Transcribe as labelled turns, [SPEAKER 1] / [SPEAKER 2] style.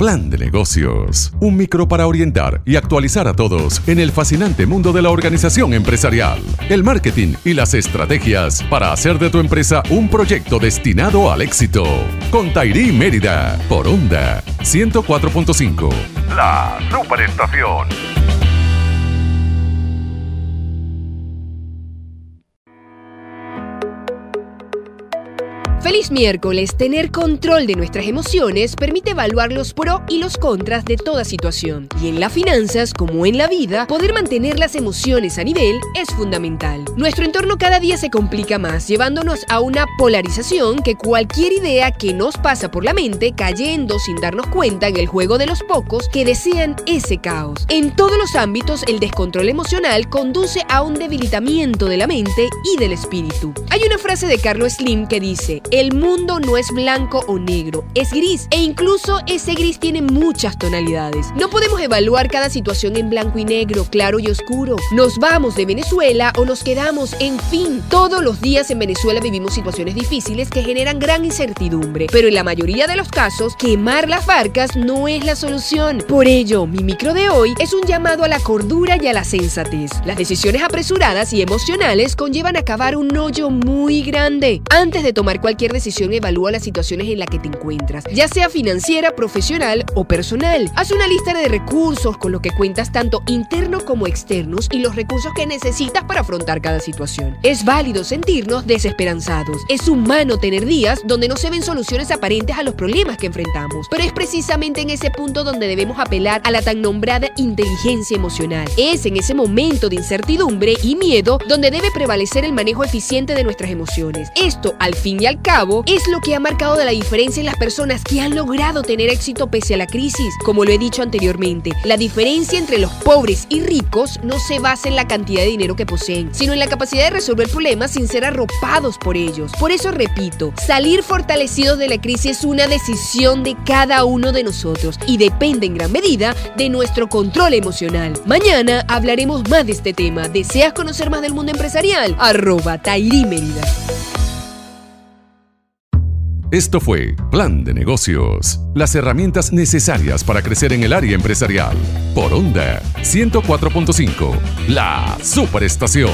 [SPEAKER 1] Plan de negocios. Un micro para orientar y actualizar a todos en el fascinante mundo de la organización empresarial, el marketing y las estrategias para hacer de tu empresa un proyecto destinado al éxito. Con Tairi Mérida, por Onda 104.5. La Superestación.
[SPEAKER 2] Feliz miércoles. Tener control de nuestras emociones permite evaluar los pros y los contras de toda situación. Y en las finanzas, como en la vida, poder mantener las emociones a nivel es fundamental. Nuestro entorno cada día se complica más, llevándonos a una polarización que cualquier idea que nos pasa por la mente cayendo sin darnos cuenta en el juego de los pocos que desean ese caos. En todos los ámbitos, el descontrol emocional conduce a un debilitamiento de la mente y del espíritu. Hay una frase de Carlos Slim que dice, el mundo no es blanco o negro, es gris e incluso ese gris tiene muchas tonalidades. No podemos evaluar cada situación en blanco y negro, claro y oscuro. Nos vamos de Venezuela o nos quedamos, en fin. Todos los días en Venezuela vivimos situaciones difíciles que generan gran incertidumbre, pero en la mayoría de los casos, quemar las barcas no es la solución. Por ello, mi micro de hoy es un llamado a la cordura y a la sensatez. Las decisiones apresuradas y emocionales conllevan a cavar un hoyo muy grande. Antes de tomar cualquier decisión evalúa las situaciones en las que te encuentras, ya sea financiera, profesional o personal. Haz una lista de recursos con lo que cuentas tanto internos como externos y los recursos que necesitas para afrontar cada situación. Es válido sentirnos desesperanzados. Es humano tener días donde no se ven soluciones aparentes a los problemas que enfrentamos, pero es precisamente en ese punto donde debemos apelar a la tan nombrada inteligencia emocional. Es en ese momento de incertidumbre y miedo donde debe prevalecer el manejo eficiente de nuestras emociones. Esto, al fin y al es lo que ha marcado de la diferencia en las personas que han logrado tener éxito pese a la crisis. Como lo he dicho anteriormente, la diferencia entre los pobres y ricos no se basa en la cantidad de dinero que poseen, sino en la capacidad de resolver problemas sin ser arropados por ellos. Por eso repito, salir fortalecidos de la crisis es una decisión de cada uno de nosotros y depende en gran medida de nuestro control emocional. Mañana hablaremos más de este tema. ¿Deseas conocer más del mundo empresarial? Arroba.
[SPEAKER 1] Esto fue Plan de Negocios, las herramientas necesarias para crecer en el área empresarial. Por Onda 104.5, la Superestación.